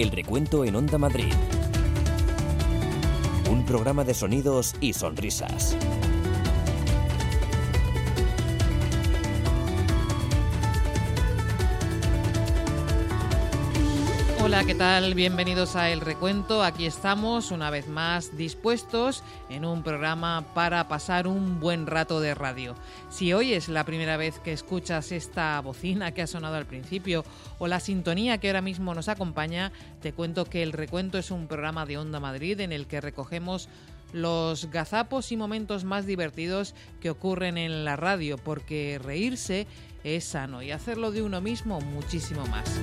El recuento en Onda Madrid. Un programa de sonidos y sonrisas. Hola, ¿qué tal? Bienvenidos a El Recuento. Aquí estamos una vez más dispuestos en un programa para pasar un buen rato de radio. Si hoy es la primera vez que escuchas esta bocina que ha sonado al principio o la sintonía que ahora mismo nos acompaña, te cuento que El Recuento es un programa de Onda Madrid en el que recogemos los gazapos y momentos más divertidos que ocurren en la radio, porque reírse es sano y hacerlo de uno mismo muchísimo más.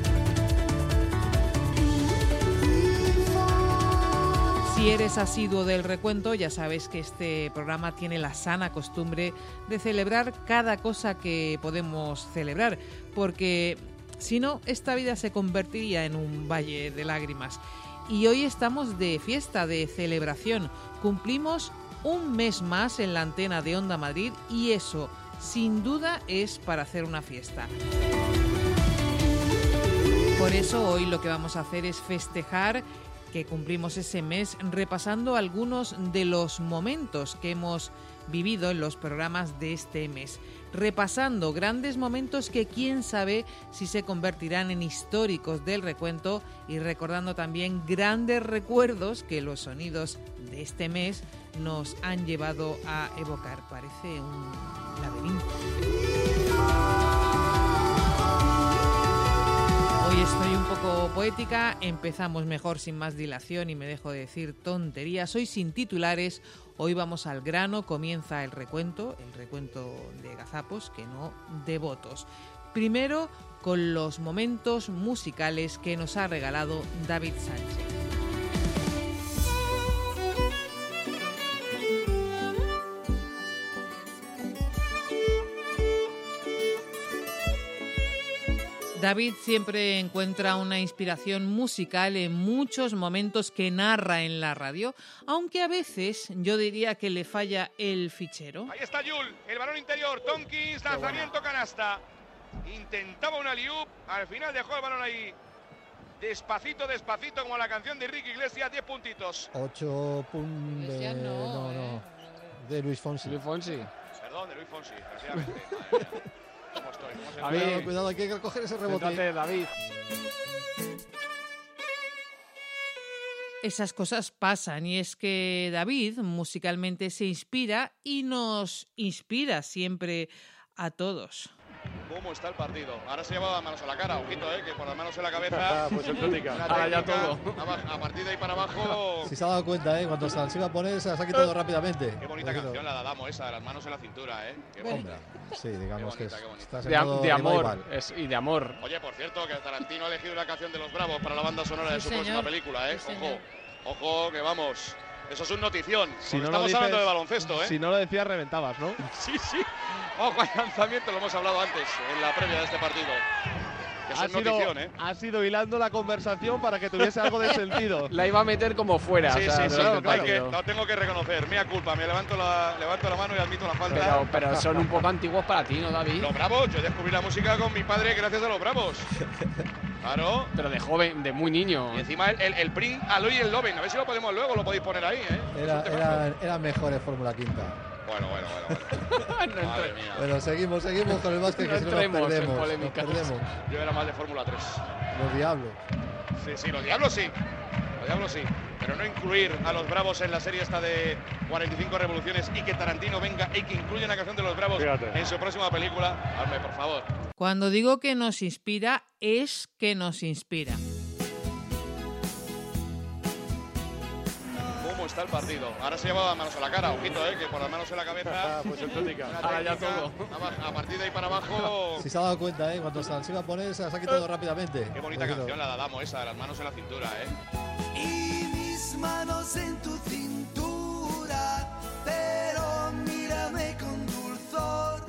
Si eres asiduo del recuento, ya sabes que este programa tiene la sana costumbre de celebrar cada cosa que podemos celebrar, porque si no, esta vida se convertiría en un valle de lágrimas. Y hoy estamos de fiesta, de celebración. Cumplimos un mes más en la antena de Onda Madrid y eso, sin duda, es para hacer una fiesta. Por eso hoy lo que vamos a hacer es festejar que cumplimos ese mes repasando algunos de los momentos que hemos vivido en los programas de este mes, repasando grandes momentos que quién sabe si se convertirán en históricos del recuento y recordando también grandes recuerdos que los sonidos de este mes nos han llevado a evocar. Parece un laberinto. Hoy estoy un poco poética, empezamos mejor sin más dilación y me dejo de decir tonterías. Hoy sin titulares, hoy vamos al grano, comienza el recuento, el recuento de gazapos, que no de votos. Primero con los momentos musicales que nos ha regalado David Sánchez. David siempre encuentra una inspiración musical en muchos momentos que narra en la radio, aunque a veces yo diría que le falla el fichero. Ahí está Yul, el balón interior, Tonkins, lanzamiento canasta. Intentaba una liup, al final dejó el balón ahí. Despacito, despacito, como la canción de Ricky Iglesias, 10 puntitos. 8 puntos. No, no, no. eh. De Luis Fonsi. Luis Fonsi. Perdón, de Luis Fonsi, desgraciadamente. ¿Cómo estoy? ¿Cómo se A me- ver. Cuidado, cuidado, hay que recoger ese rebote. David. Esas cosas pasan y es que David musicalmente se inspira y nos inspira siempre a todos. ¿Cómo está el partido? Ahora se lleva manos a la cara, ojito, eh, que por las manos en la cabeza. Ah, pues exótica. una Ahora ya técnica, todo. A, a partir de ahí para abajo. Si se ha dado cuenta, ¿eh? Cuando se iba a poner, se las ha quitado rápidamente. Qué bonita Ojito. canción la de Adamo esa, de las manos en la cintura, ¿eh? Qué bonita. Hombre, sí, digamos Qué que es, De, amor. Es, y de amor. Oye, por cierto, que Tarantino ha elegido una canción de los Bravos para la banda sonora de su señor. próxima película, ¿eh? Sí, ojo, señor. ojo, que vamos. Eso es un notición. Si no lo estamos dices- hablando de baloncesto, ¿eh? Si no lo decías, reventabas, ¿no? Sí, sí. Ojo al lanzamiento, lo hemos hablado antes, en la previa de este partido. Que Ha sido, notición, ¿eh? ha sido hilando la conversación para que tuviese algo de sentido. La iba a meter como fuera. Sí, o sea, sí, sí, que, lo tengo que reconocer. Mea culpa, me levanto la, levanto la mano y admito la falta. pero, pero son un poco antiguos para ti, ¿no, David? Los Bravos, yo descubrí la música con mi padre gracias a los Bravos. Claro. Pero de joven, de muy niño. Y encima el, el, el Aloy y el Loven. A ver si lo podemos luego, lo podéis poner ahí, ¿eh? Era, temazo. era, era mejor en Fórmula Quinta. Bueno, bueno, bueno. bueno. No Madre entre- mía. Bueno, seguimos, seguimos con el básquet, No que si no nos entremos en perdemos. Nos perdemos. Yo era más de Fórmula 3. Los diablos. Sí, sí, los diablos sí. Los diablos sí. Pero no incluir a los Bravos en la serie esta de 45 revoluciones y que Tarantino venga y que incluya una canción de los Bravos Fíjate. en su próxima película. Hazme, por favor. Cuando digo que nos inspira, es que nos inspira. Está el partido? Ahora se lleva manos a la cara, ojito, eh, que por las manos en la cabeza. Ah, pues Ahora ya todo. A, a partir de ahí para abajo. Si se ha dado cuenta, ¿eh? Cuando se las iba a poner, se las ha quitado rápidamente. Qué bonita canción la de Adamo esa, de las manos en la cintura, eh. y mis manos en tu cintura, pero mírame con dulzor.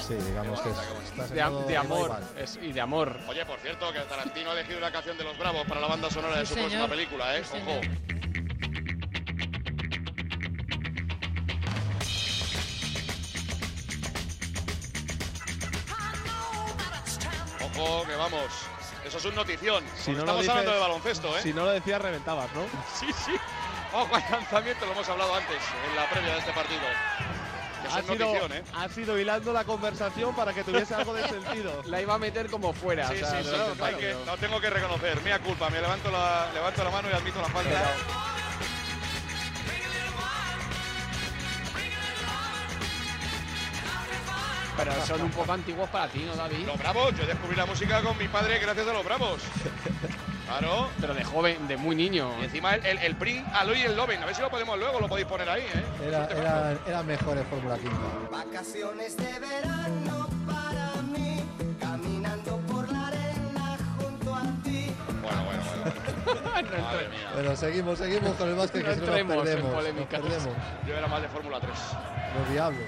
Sí, digamos que es, De, amor. Es, y de amor. Oye, por cierto, que Tarantino ha elegido una canción de los Bravos para la banda sonora de su señor. próxima película, eh. Sí, Ojo. señor. Ojo, que vamos. Eso es un notición. Si no lo estamos dices- hablando de baloncesto, ¿eh? Si no lo decías, reventabas, ¿no? Sí, sí. Ojo al lanzamiento, lo hemos hablado antes, en la previa de este partido. Que Ha es sido, notición, ¿eh? ha sido hilando la conversación para que tuviese algo de sentido. La iba a meter como fuera. Sí, o sea, sí, lo sí, que, pero- tengo que reconocer, mea culpa, me levanto la, levanto la mano y admito la falta. Pero son un poco antiguos para ti, ¿no, David? Los Bravos, yo descubrí la música con mi padre gracias a los Bravos. Claro. Pero de joven, de muy niño. Y encima el, el, el Pring, Aloy y el Loven. A ver si lo podemos luego, lo podéis poner ahí, ¿eh? Era, eran mejores Fórmula Quinta. Vacaciones de verano para mí, caminando por la arena junto a ti. Bueno, bueno, bueno. Madre mía. Pero seguimos, seguimos con el básquet No que si no nos perdemos. Nos perdemos. Yo era más de Fórmula 3. Los diablos.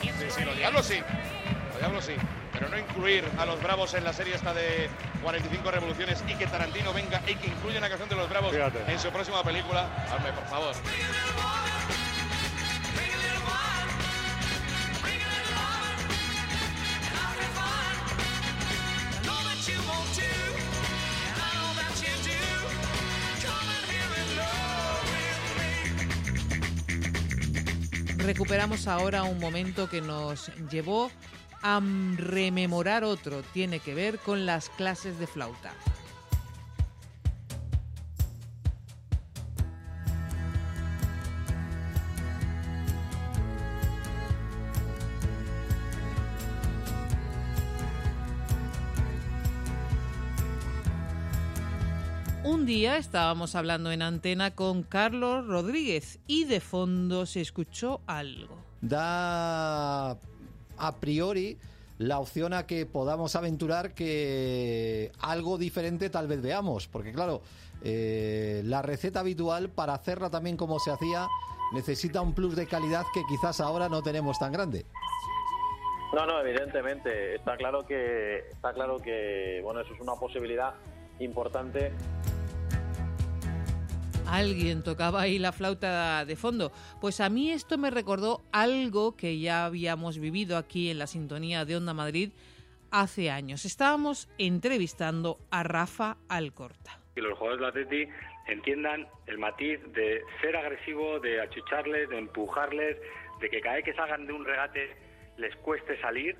Sí, sí, los diablos sí. Los diablos sí. Pero no incluir a los Bravos en la serie esta de 45 revoluciones y que Tarantino venga y que incluya una canción de los Bravos Fíjate. en su próxima película. Hazme, por favor. Recuperamos ahora un momento que nos llevó a rememorar otro. Tiene que ver con las clases de flauta. Un día estábamos hablando en antena con Carlos Rodríguez y de fondo se escuchó algo. Da a priori la opción a que podamos aventurar que algo diferente tal vez veamos, porque claro, eh, la receta habitual para hacerla también como se hacía necesita un plus de calidad que quizás ahora no tenemos tan grande. No, no, evidentemente. Está claro que, está claro que, bueno, eso es una posibilidad importante. Alguien tocaba ahí la flauta de fondo. Pues a mí esto me recordó algo que ya habíamos vivido aquí en la sintonía de Onda Madrid hace años. Estábamos entrevistando a Rafa Alcorta. que los jugadores del Atleti entiendan el matiz de ser agresivo, de achucharles, de empujarles, de que cada vez que salgan de un regate les cueste salir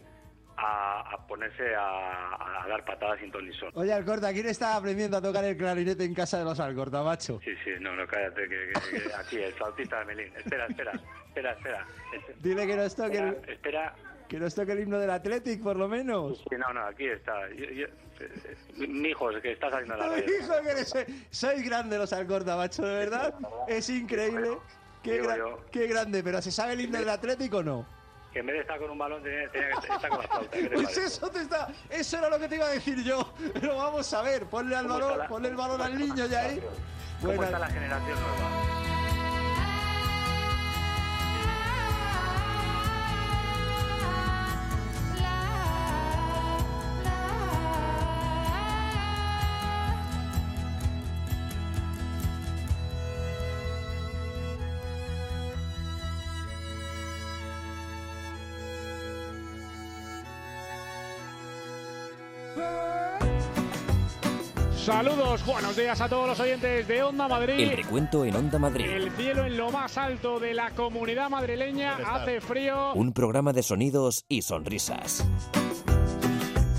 a, a ponerse a, a dar patadas sin ton. Oye, Alcorta, ¿quién está aprendiendo a tocar el clarinete en casa de los Alcorta, macho? Sí, sí, no, no, cállate, que, que- que aquí, el flautista de Melín. Espera, espera, espera, espera. Es- Dile que nos toque Espera, el, espera. que nos toque el himno del Athletic, por lo menos. Sí, no, no, aquí está. Yo- yo- eh, eh, mi hijo, que está saliendo la radio. hijo, que eres- sois grande los Alcorta, macho, de verdad. Es increíble. Qué, Digo gra- yo. qué grande, pero ¿se sabe el himno del Atlético o no? Que en vez de estar con un balón tenía, tenía que estar con la flauta. ¿qué te Pues eso te está, eso era lo que te iba a decir yo. Pero vamos a ver, ponle al ¿Cómo balón, la- ponle el balón al niño ya ahí. ¿Cómo Buena- está la generación nueva? Saludos, buenos días a todos los oyentes de Onda El Madrid. recuento en Onda Madrid. El cielo en lo más alto de la comunidad madrileña hace frío. Un programa de sonidos y sonrisas.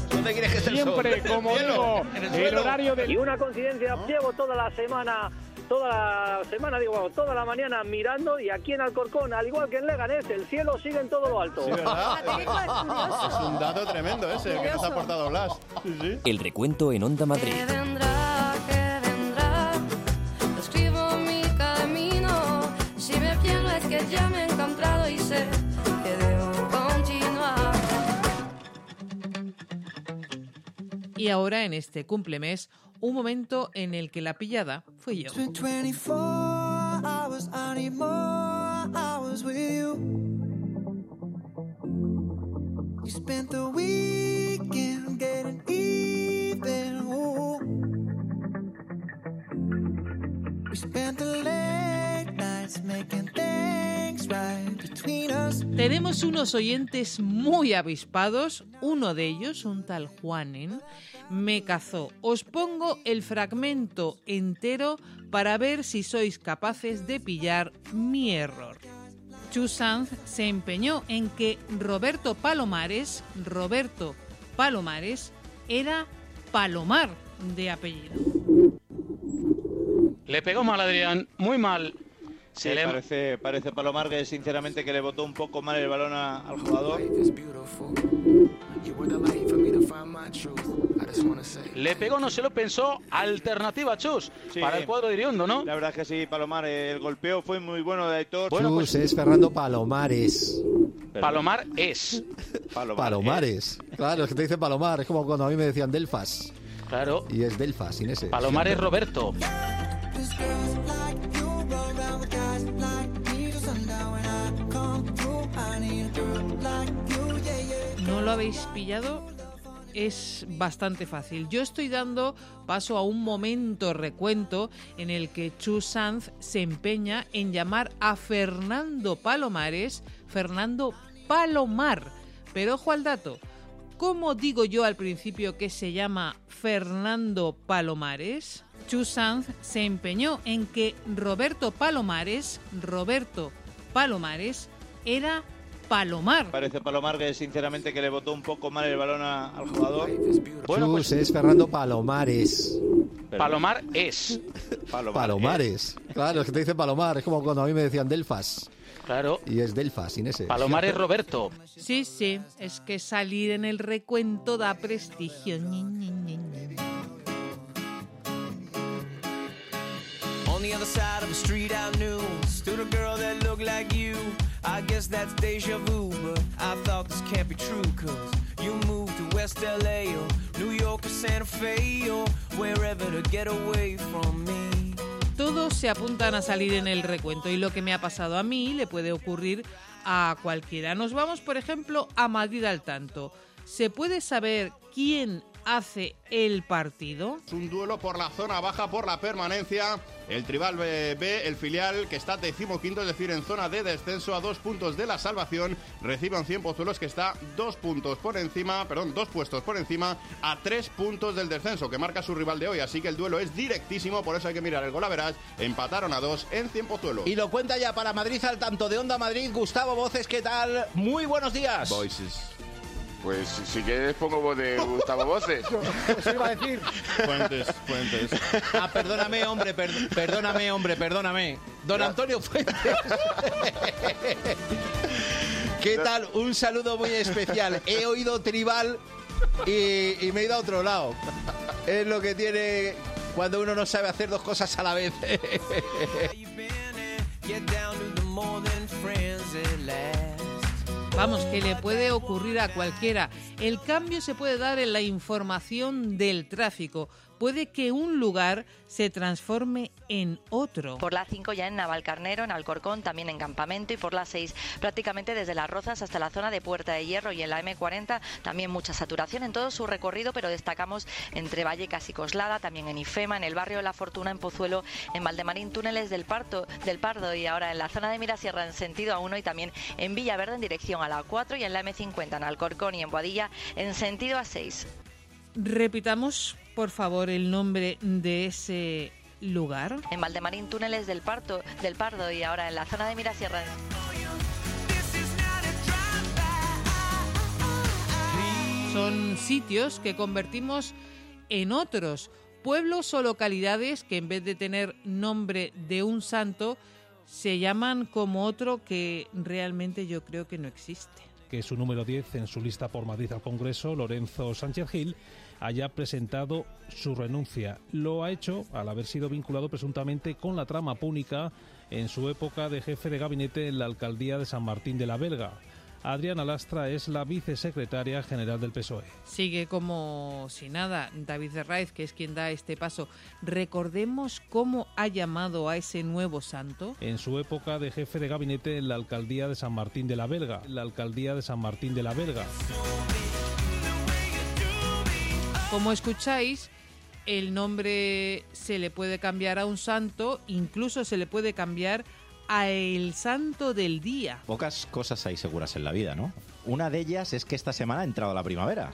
¿Dónde quieres que esté el sol? Siempre, ¿En el como cielo? digo, ¿En el el horario de Y una coincidencia, llevo toda la semana, toda la semana, digo, vamos, toda la mañana mirando y aquí en Alcorcón, al igual que en Leganés, el cielo sigue en todo lo alto. Sí, ¿verdad? Es un dato tremendo ese que nos ha aportado Blas. Sí, sí. El recuento en Onda Madrid. vendrá, que vendrá. Escribo mi camino. Si me pierdo es que ya me he encontrado y sé que debo continuar. Y ahora, en este cumplemes, un momento en el que la pillada fui yo. It's been 24 hours, I need more hours with you. You spent the weekend getting even. Ooh. We spent the late nights making things right between need us. Tenemos unos oyentes muy avispados. Uno de ellos, un tal Juanen, me cazó. Os pongo el fragmento entero para ver si sois capaces de pillar mi error. Chu Sanz se empeñó en que Roberto Palomares, Roberto Palomares, era Palomar de apellido. Le pegó mal Adrián, muy mal. Sí, Se le- parece, parece Palomar que sinceramente que le botó un poco mal el balón a- al jugador. Le pegó, no se lo pensó, alternativa Chus Sí. para el cuadro de Iriondo, ¿no? La verdad es que sí, Palomar, eh, el golpeo fue muy bueno de Aitor. Chus es Fernando Palomares. Palomar es. Palomares. Claro, es que te dicen Palomar. Es como cuando a mí me decían Delfas. Claro. Y es Delfas, sin ese. Palomar es Roberto. ¿No lo habéis pillado? Es bastante fácil. Yo estoy dando paso a un momento recuento en el que Chu Sanz se empeña en llamar a Fernando Palomares Fernando Palomar. Pero ojo al dato. ¿Cómo digo yo al principio que se llama Fernando Palomares? Chu Sanz se empeñó en que Roberto Palomares, Roberto Palomares, era Palomar. Parece Palomar que sinceramente que le botó un poco mal el balón a- al jugador. Chus es Fernando Palomares. Palomar es. Palomares. Claro, es que te dicen Palomar. Es como cuando a mí me decían Delfas. Claro. Y es Delfas, sin ese. Palomar es Roberto. Sí, sí, es que salir en el recuento da prestigio. Ñi, ñi, ñi, ñi. On the other side of the street I knew stood a girl that looked like you. I guess that's deja vu, but I thought this can't be true. Cause you moved to West LA or New York or Santa Fe or wherever to get away from me. Todos se apuntan a salir en el recuento y lo que me ha pasado a mí le puede ocurrir a cualquiera. Nos vamos, por ejemplo, a Madrid al tanto. ¿Se puede saber quién hace el partido? Es un duelo por la zona baja, por la permanencia. El Tribal B, B, el filial que está decimoquinto, es decir, en zona de descenso a dos puntos de la salvación, recibe a un 100 Pozuelos que está dos puntos por encima, perdón, dos puestos por encima a tres puntos del descenso que marca su rival de hoy. Así que el duelo es directísimo, por eso hay que mirar el gol a verás. Empataron a dos en 100 Pozuelos. Y lo cuenta ya para Madrid al tanto de Onda Madrid, Gustavo Voces, ¿qué tal? Muy buenos días. Voices. Pues si quieres pongo voz de Gustavo Voces. Eso iba a decir. Fuentes, fuentes. Ah, perdóname, hombre, per- perdóname, hombre, perdóname. Don Antonio Fuentes. ¿Qué tal? Un saludo muy especial. He oído tribal y, y me he ido a otro lado. Es lo que tiene cuando uno no sabe hacer dos cosas a la vez. Vamos, que le puede ocurrir a cualquiera. El cambio se puede dar en la información del tráfico. Puede que un lugar se transforme en otro. Por la 5 ya en Navalcarnero, en Alcorcón, también en Campamento y por la 6 prácticamente desde Las Rozas hasta la zona de Puerta de Hierro y en la M40 también mucha saturación en todo su recorrido, pero destacamos entre Vallecas y Coslada, también en Ifema, en el barrio de La Fortuna, en Pozuelo, en Valdemarín, túneles del, Parto, del Pardo y ahora en la zona de Mirasierra en sentido A1 y también en Villaverde en dirección a la 4 y en la M50 en Alcorcón y en Boadilla en sentido A6. Repitamos, por favor, el nombre de ese lugar. En Valdemarín, túneles del, Parto, del Pardo y ahora en la zona de Mirasierra. Son sitios que convertimos en otros, pueblos o localidades que en vez de tener nombre de un santo, se llaman como otro que realmente yo creo que no existe. que su número 10 en su lista por Madrid al Congreso, Lorenzo Sánchez Gil, haya presentado su renuncia. Lo ha hecho al haber sido vinculado presuntamente con la trama púnica en su época de jefe de gabinete en la alcaldía de San Martín de la Belga. Adriana Lastra es la vicesecretaria general del PSOE. Sigue como si nada David Herraiz, que es quien da este paso. Recordemos cómo ha llamado a ese nuevo santo. En su época de jefe de gabinete en la alcaldía de San Martín de la Belga. La alcaldía de San Martín de la Belga. Como escucháis, el nombre se le puede cambiar a un santo, incluso se le puede cambiar a el santo del día. Pocas cosas hay seguras en la vida, ¿no? Una de ellas es que esta semana ha entrado la primavera.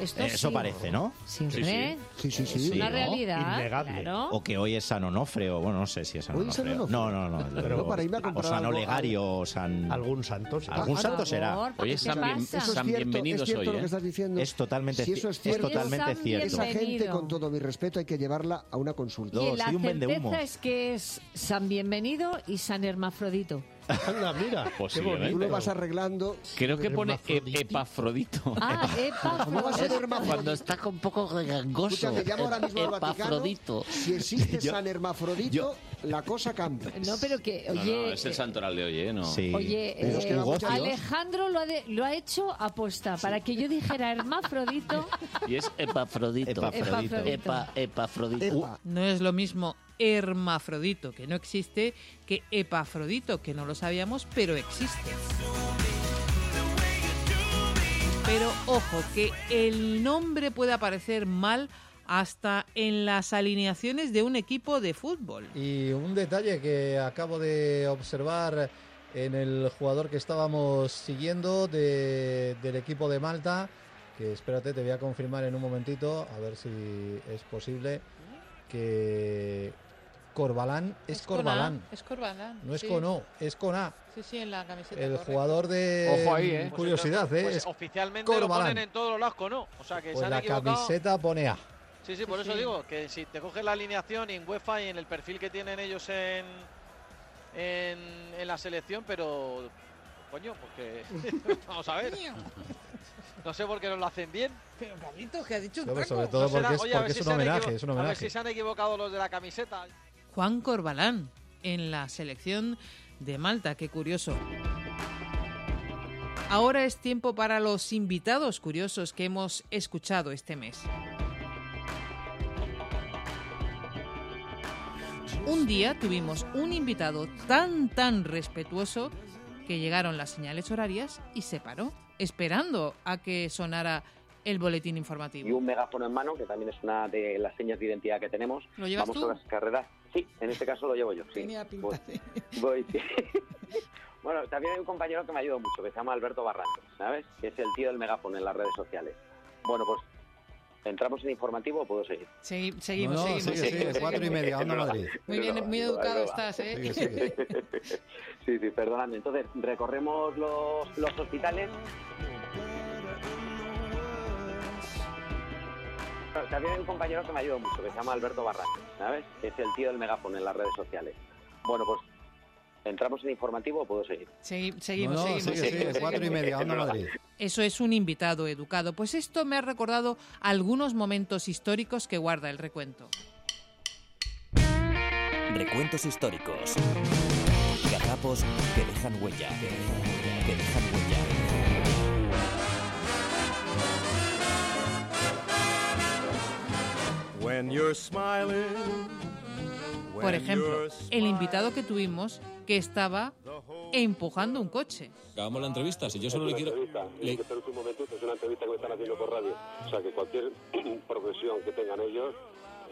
Esto Eh, Eso sí. parece, ¿no? Siempre. Sí, sí, Es una realidad. Claro. O que hoy es San Onofre, o bueno, no sé si es San ¿Hoy es San Onofre. Onofre? No, no, no. Pero para irme a o San algo- Olegario, o San... Algún santo. será. Algún Ah, santo será. Oye, ¿qué San bien-? San es cierto, bienvenidos es cierto hoy, lo ¿eh? que estás diciendo. Es totalmente si eso ci- es es cierto, totalmente cierto. Esa gente, con todo mi respeto, hay que llevarla a una consulta. Y la certeza es que es San Bienvenido y San Hermafrodito. Anda, mira. Posiblemente. Tú lo vas arreglando. Creo que pone e- Epafrodito. Ah, ¿Cómo va a ser Es hermafrodito? Cuando está un poco gangoso. Escucha, me llamo ahora mismo al Vaticano. Epafrodito. Si existe Yo- San Hermafrodito, la cosa cambia. No, pero que, No, no, oye, es el santoral de hoy, ¿eh? No. Oye, eh, Alejandro lo ha, de- lo ha hecho aposta para que yo dijera hermafrodito. Y es Epafrodito. Epafrodito. Epa- Epafrodito. No es lo mismo hermafrodito, que no existe, que epafrodito, que no lo sabíamos, pero existe. Pero ojo, que el nombre puede aparecer mal hasta en las alineaciones de un equipo de fútbol. Y un detalle que acabo de observar en el jugador que estábamos siguiendo de- del equipo de Malta, que espérate, te voy a confirmar en un momentito, a ver si es posible, que Corbalán es, Corbalán. Es Corbalán. No es sí. con O, es con A. Sí, sí, en la camiseta. El correcto. jugador de Ojo ahí, ¿eh? curiosidad, ¿eh? Pues Es oficialmente lo Corbalán. ponen en todos los lados con O. O sea que Pues se han la equivocado. camiseta pone A. Sí, sí, por eso digo que si te coges la alineación en UEFA y en el perfil que tienen ellos en, en, en la selección, pero coño, porque vamos a ver. No sé por qué no lo hacen bien. Pero Carlitos, que ha dicho un Sobre taco. todo No será- porque es, oye, porque un se han homenaje, es un A ver si se han equivocado los de la camiseta. Juan Corbalán en la selección de Malta, qué curioso. Ahora es tiempo para los invitados curiosos que hemos escuchado este mes. Un día tuvimos un invitado tan tan respetuoso que llegaron las señales horarias y se paró, esperando a que sonara el boletín y informativo. un megáfono en mano, que también es una de las señas de identidad que tenemos. ¿Lo llevas Vamos tú? a las carreras. Sí, en este caso lo llevo yo. Sí. Tenía pinta Voy- de- voy, sí. bueno, también hay un compañero que me ayuda mucho, que se llama Alberto Barrantes, ¿sabes? Que es el tío del megáfono en las redes sociales. Bueno, pues, ¿entramos en informativo o puedo seguir? Segui- seguimos, No, no, seguimos. sigue, seguimos, sigue, cuatro y media, Onda Madrid. Muy bien, muy educado estás, ¿eh? sí, sí, perdonadme. Entonces, recorremos los, los hospitales. También hay un compañero que me ayuda mucho, que se llama Alberto Barrantes, ¿sabes? Es el tío del megáfono en las redes sociales. Bueno, pues, ¿entramos en informativo o puedo seguir? Segui- seguimos, No, no, seguimos, sigue, cuatro y media, Onda Madrid. Eso es un invitado educado. Pues esto me ha recordado algunos momentos históricos que guarda el recuento. Recuentos históricos. Gazapos que dejan huella. Que dejan huella. When you're smiling. Por ejemplo, el invitado que tuvimos que estaba empujando un coche. Acabamos la entrevista, si yo solo le quiero... le- Espera un momentito, es una entrevista que me están haciendo por radio. O sea, que cualquier profesión que tengan ellos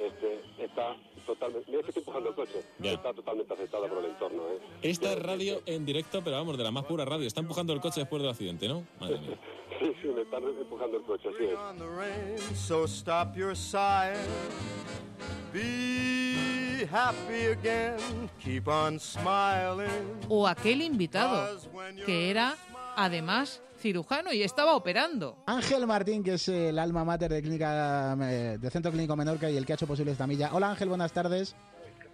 este, está totalmente... Mira que estoy empujando el coche. Ya. Está totalmente aceptada por el entorno. ¿eh? Esta es radio en directo, pero vamos, de la más pura radio. Está empujando el coche después del accidente, ¿no? Madre mía. Sí, sí, me están empujando el coche, así es. Be happy again, keep on smiling. O aquel invitado que era además cirujano y estaba operando. Ángel Martín, que es el alma mater de clínica eh, de Centro Clínico Menorca y el que ha hecho posible esta milla. Hola Ángel, buenas tardes.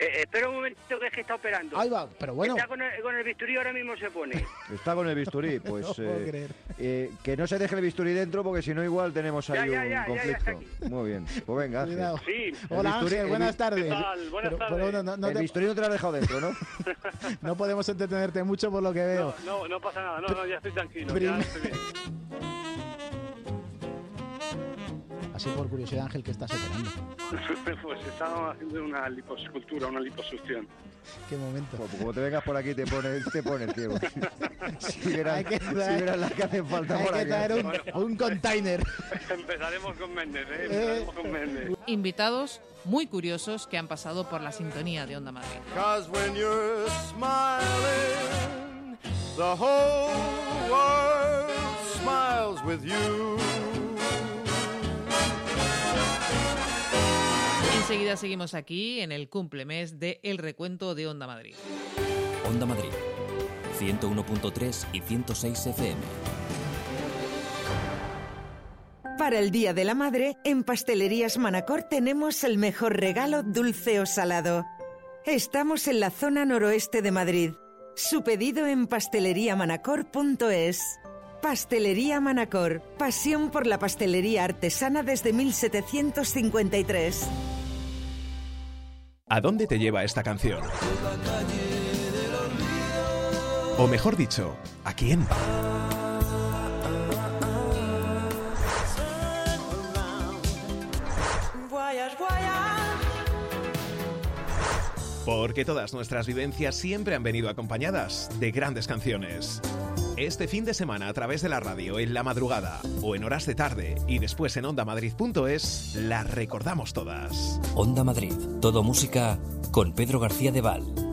Eh, espera un momentito que es que está operando. Ahí va, pero bueno. Está con el, con el bisturí ahora mismo se pone. Está con el bisturí, pues No puedo eh, creer. eh, que no se deje el bisturí dentro porque si no igual tenemos ahí Ya, ya, un ya, ya, ya está conflicto. Muy bien, pues venga. Cuidado. Sí. Hola bisturí- Ángel, buenas tardes. ¿Qué tal? Buenas Pero- tardes. pero bueno, no, no el te- bisturí no te lo has dejado dentro, ¿no? no podemos entretenerte mucho por lo que veo. No, no pasa nada, no, no, ya estoy tranquilo. Prim- Ya estoy bien. Así por curiosidad, Ángel, ¿qué estás operando? Pues estaba haciendo una liposcultura, una liposucción. ¿Qué momento? Pues como te vengas por aquí te pones, te pones ciego. si vieras, Hay que si las que hacen falta Hay por que aquí. traer un, un container. Empezaremos con Méndez, ¿eh? Empezaremos con Méndez. Invitados muy curiosos que han pasado por la sintonía de Onda Madrid. Cause when you're smiling, the whole world smiles with you. Enseguida seguimos aquí en el cumplemes de El Recuento de Onda Madrid. Onda Madrid, 101.3 y 106 FM. Para el Día de la Madre, en Pastelerías Manacor tenemos el mejor regalo dulce o salado. Estamos en la zona noroeste de Madrid. Su pedido en pasteleriamanacor.es. Pastelería Manacor, pasión por la pastelería artesana desde 1753. ¿A dónde te lleva esta canción? O mejor dicho, ¿a quién? Porque todas nuestras vivencias siempre han venido acompañadas de grandes canciones. Este fin de semana a través de la radio, en la madrugada o en horas de tarde y después en ondamadrid.es, las recordamos todas. Onda Madrid, todo música con Pedro García de Val.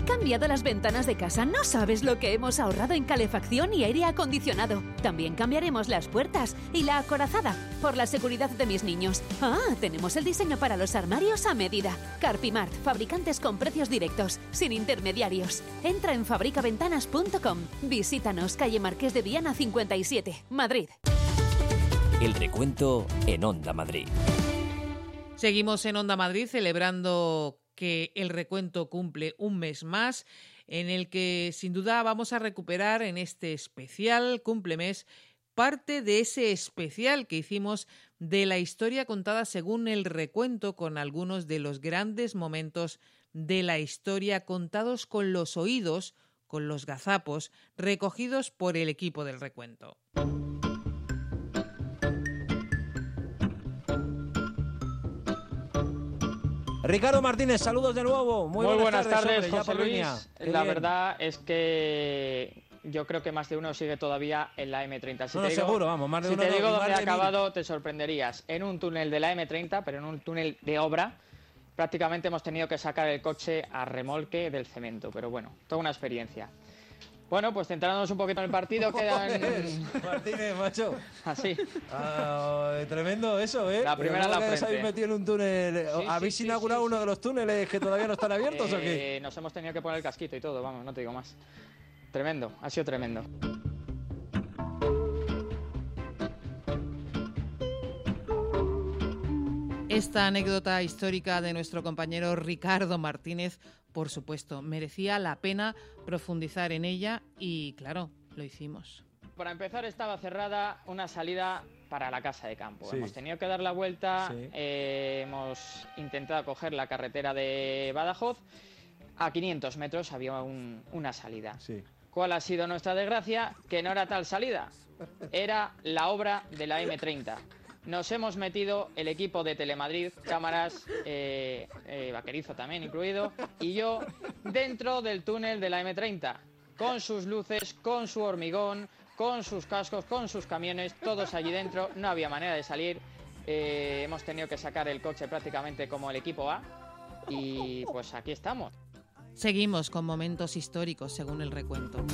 He cambiado las ventanas de casa. No sabes lo que hemos ahorrado en calefacción y aire acondicionado. También cambiaremos las puertas y la acorazada por la seguridad de mis niños. Ah, tenemos el diseño para los armarios a medida. Carpimart, fabricantes con precios directos, sin intermediarios. Entra en fabricaventanas.com. Visítanos, calle Marqués de Viana 57, Madrid. El recuento en Onda Madrid. Seguimos en Onda Madrid celebrando que el recuento cumple un mes más, en el que sin duda vamos a recuperar en este especial cumplemes parte de ese especial que hicimos de la historia contada según el recuento con algunos de los grandes momentos de la historia contados con los oídos, con los gazapos, recogidos por el equipo del recuento. Ricardo Martínez, saludos de nuevo. Muy, buenas, tardes, José. Luis. La bien. verdad es que yo creo que más de uno sigue todavía en la M30. Si No, te no, seguro, vamos, más de si uno te no, digo y dónde ha mil. acabado, te sorprenderías. En un túnel de la M30, pero en un túnel de obra. Prácticamente hemos tenido que sacar el coche a remolque del cemento, pero bueno, toda una experiencia. Bueno, pues centrándonos un poquito en el partido, quedan... Martínez, macho. Así. Ah, tremendo eso, ¿eh? La primera en ¿cómo la frente. habéis metido en un túnel? Sí, ¿Habéis sí, inaugurado sí, uno de los túneles que todavía no están abiertos o qué? Eh, nos hemos tenido que poner el casquito y todo, vamos, no te digo más. Tremendo, ha sido tremendo. Esta anécdota histórica de nuestro compañero Ricardo Martínez, por supuesto, merecía la pena profundizar en ella y, claro, lo hicimos. Para empezar estaba cerrada una salida para la casa de campo. Sí. Hemos tenido que dar la vuelta, Sí. eh, hemos intentado coger la carretera de Badajoz. A 500 metros había un- una salida. ¿Cuál ha sido nuestra desgracia? Que no era tal salida, era la obra de la M30. Nos hemos metido el equipo de Telemadrid, cámaras, eh, eh, vaquerizo también incluido, y yo dentro del túnel de la M30, con sus luces, con su hormigón, con sus cascos, con sus camiones, todos allí dentro, no había manera de salir. Eh, hemos tenido que sacar el coche prácticamente como el equipo A, y pues aquí estamos. Seguimos con momentos históricos según el recuento.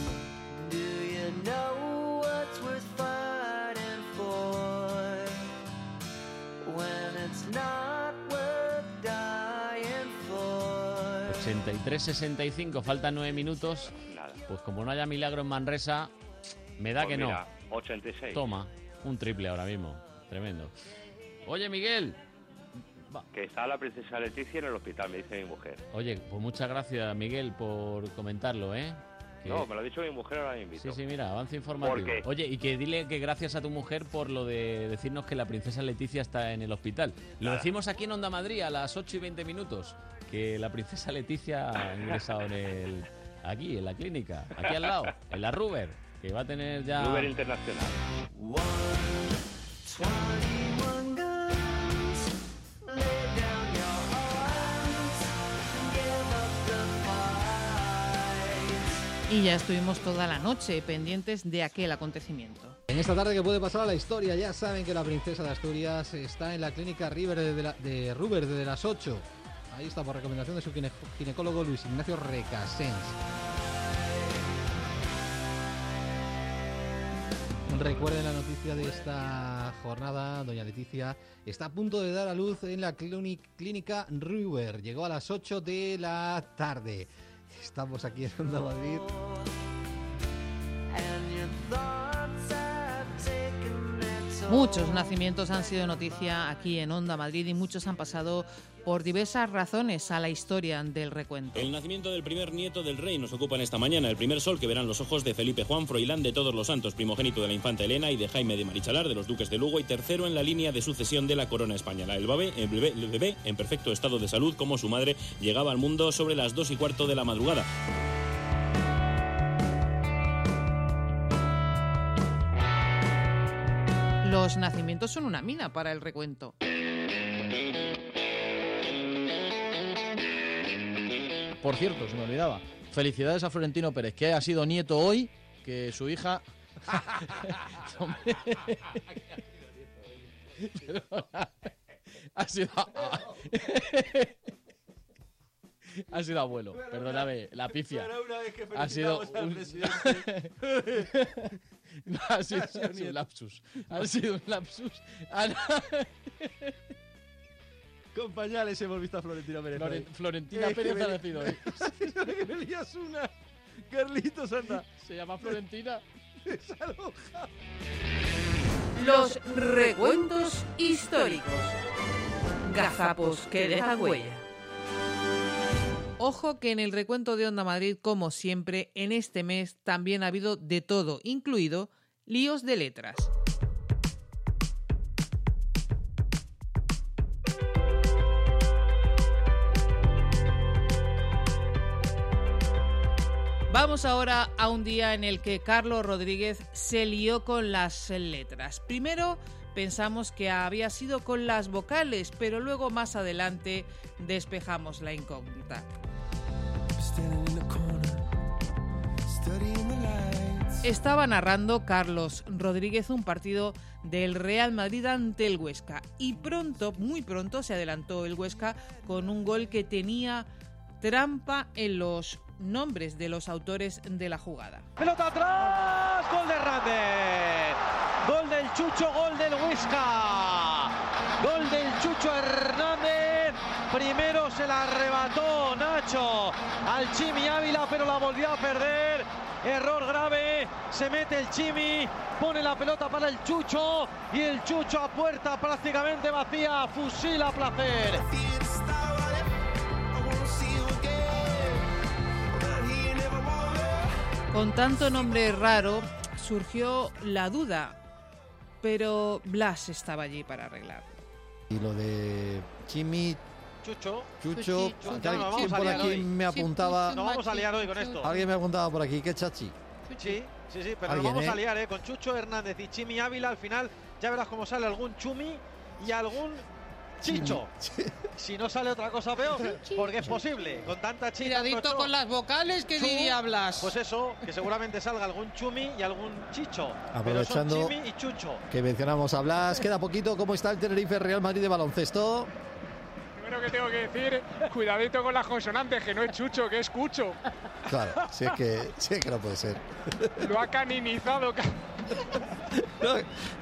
63-65, faltan 9 minutos. Pues como no haya milagro en Manresa, me da pues que no. 86. Toma, un triple ahora mismo. Tremendo. Oye, Miguel. Que está la princesa Leticia en el hospital, me dice mi mujer. Oye, pues muchas gracias, Miguel, por comentarlo, ¿eh? Que- No, me lo ha dicho mi mujer, ahora me invito. Sí, sí, mira, avance informativo. ¿Por qué? Oye, y que dile que gracias a tu mujer por lo de decirnos que la princesa Leticia está en el hospital. Lo Nada. decimos aquí en Onda Madrid a las 8 y 20 minutos, que la princesa Leticia ha ingresado en el... Aquí, en la clínica, aquí al lado, en la Ruber. que va a tener ya... Uber Internacional. Y ya estuvimos toda la noche pendientes de aquel acontecimiento. En esta tarde que puede pasar a la historia, ya saben que la princesa de Asturias está en la clínica River de, la- de Ruber desde las 8. Ahí está por recomendación de su gine- ginecólogo Luis Ignacio Recasens. Recuerden la noticia de esta jornada, doña Leticia está a punto de dar a luz en la clíni- clínica Ruber. Llegó a las 8 de la tarde. Estamos aquí en Onda Madrid. Muchos nacimientos han sido noticia aquí en Onda Madrid y muchos han pasado por diversas razones a la historia del recuento. El nacimiento del primer nieto del rey nos ocupa en esta mañana, el primer sol que verán los ojos de Felipe Juan Froilán de Todos los Santos, primogénito de la infanta Elena y de Jaime de Marichalar, de los duques de Lugo y tercero en la línea de sucesión de la corona española. El bebé, el bebé, el bebé en perfecto estado de salud como su madre llegaba al mundo sobre las dos y cuarto de la madrugada. Los nacimientos son una mina para el recuento. Por cierto, se me olvidaba. Felicidades a Florentino Pérez, que ha sido nieto hoy, que su hija... Ha sido... ha sido abuelo, perdóname, la pifia. Pero una vez que ha sido un... No, ha sido, Ha sido un lapsus. Ha sido un lapsus. Con pañales hemos visto a Florentino Pérez. Floren- hoy. Florentina que Pérez ha nacido hoy. que me lías una. Carlitos, anda. Se llama Florentina. Los recuentos históricos. Gazapos que dejan huella. Ojo que en el recuento de Onda Madrid, como siempre, en este mes también ha habido de todo, incluido líos de letras. Vamos ahora a un día en el que Carlos Rodríguez se lió con las letras. Primero pensamos que había sido con las vocales, pero luego más adelante despejamos la incógnita. Estaba narrando Carlos Rodríguez un partido del Real Madrid ante el Huesca y pronto, muy pronto, se adelantó el Huesca con un gol que tenía trampa en los nombres de los autores de la jugada. Pelota atrás, gol de Hernández. Gol del Chucho, gol del Huesca. Gol del Chucho Hernández. Primero se la arrebató Nacho al Chimi Ávila, pero la volvió a perder. Error grave. Se mete el Chimi, pone la pelota para el Chucho y el Chucho a puerta prácticamente vacía. Fusila a placer. Con tanto nombre raro surgió la duda, pero Blas estaba allí para arreglarlo. Y lo de Chimi, Chucho. Chucho, alguien a por liar aquí hoy. me apuntaba. No vamos a liar hoy con esto. Alguien me apuntaba por aquí, que chachi. Sí, sí, sí, pero nos vamos a ¿eh? liar, ¿eh? Con Chucho Hernández y Chimi Ávila, al final ya verás cómo sale algún Chumi y algún Chicho. Si no sale otra cosa peor, porque es posible. Con tanta chica. Cuidadito con las vocales, que diría Blas. Pues eso, que seguramente salga algún Chumi y algún Chicho. Aprovechando- Pero son Chimi y Chucho. Que mencionamos a Blas. Queda poquito. ¿Cómo está el Tenerife Real Madrid de baloncesto? Primero que tengo que decir, cuidadito con las consonantes, que no es chucho, que es cucho. Claro, si es que, si es que no puede ser. Lo ha caninizado. ca-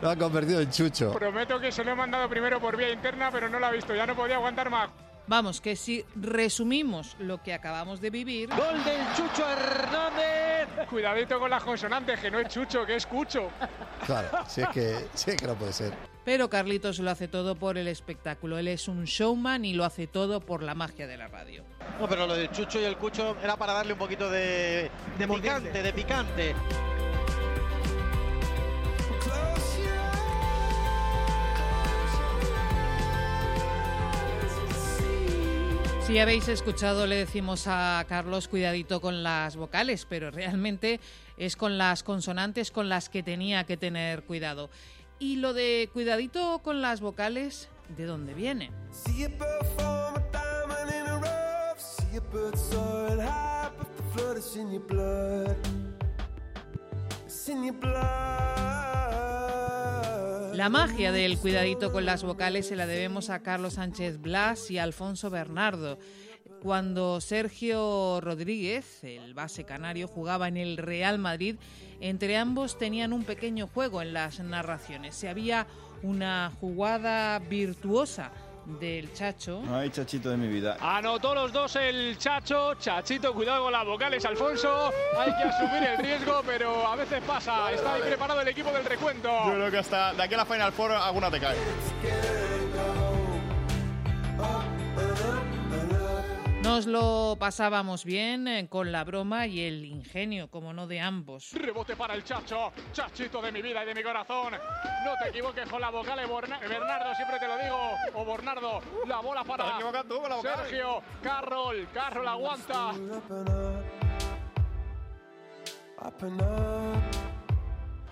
Lo ha convertido en chucho. Prometo que se lo he mandado primero por vía interna, pero no lo ha visto, ya no podía aguantar más. Vamos, que si resumimos lo que acabamos de vivir. Gol del Chucho Hernández. Cuidadito con las consonantes, que no es chucho, que es cucho. Claro, si es que, si es que no puede ser. Pero Carlitos lo hace todo por el espectáculo. Él es un showman y lo hace todo por la magia de la radio. No, pero lo del Chucho y el Cucho era para darle un poquito de, de picante, de picante. Si habéis escuchado, le decimos a Carlos cuidadito con las vocales, pero realmente es con las consonantes con las que tenía que tener cuidado. Y lo de cuidadito con las vocales, ¿de dónde viene? La magia del cuidadito con las vocales se la debemos a Carlos Sánchez Blas y Alfonso Bernardo. Cuando Sergio Rodríguez, el base canario, jugaba en el Real Madrid, entre ambos tenían un pequeño juego en las narraciones. Se había una jugada virtuosa del Chacho. Ay, chachito de mi vida. Anotó los dos el Chacho. Chachito, cuidado con las vocales, Alfonso. Hay que asumir el riesgo, pero a veces pasa. Está ahí preparado el equipo del recuento. Yo creo que hasta de aquí a la Final Four alguna te cae. Nos lo pasábamos bien eh, con la broma y el ingenio, como no, de ambos. Rebote para el Chacho. Chachito de mi vida y de mi corazón. No te equivoques con la vocal, eh, Borna- Bernardo, siempre te lo digo. O Bornardo, la bola para Estás equivocando tú con la vocal. Sergio. Carroll, Carroll aguanta.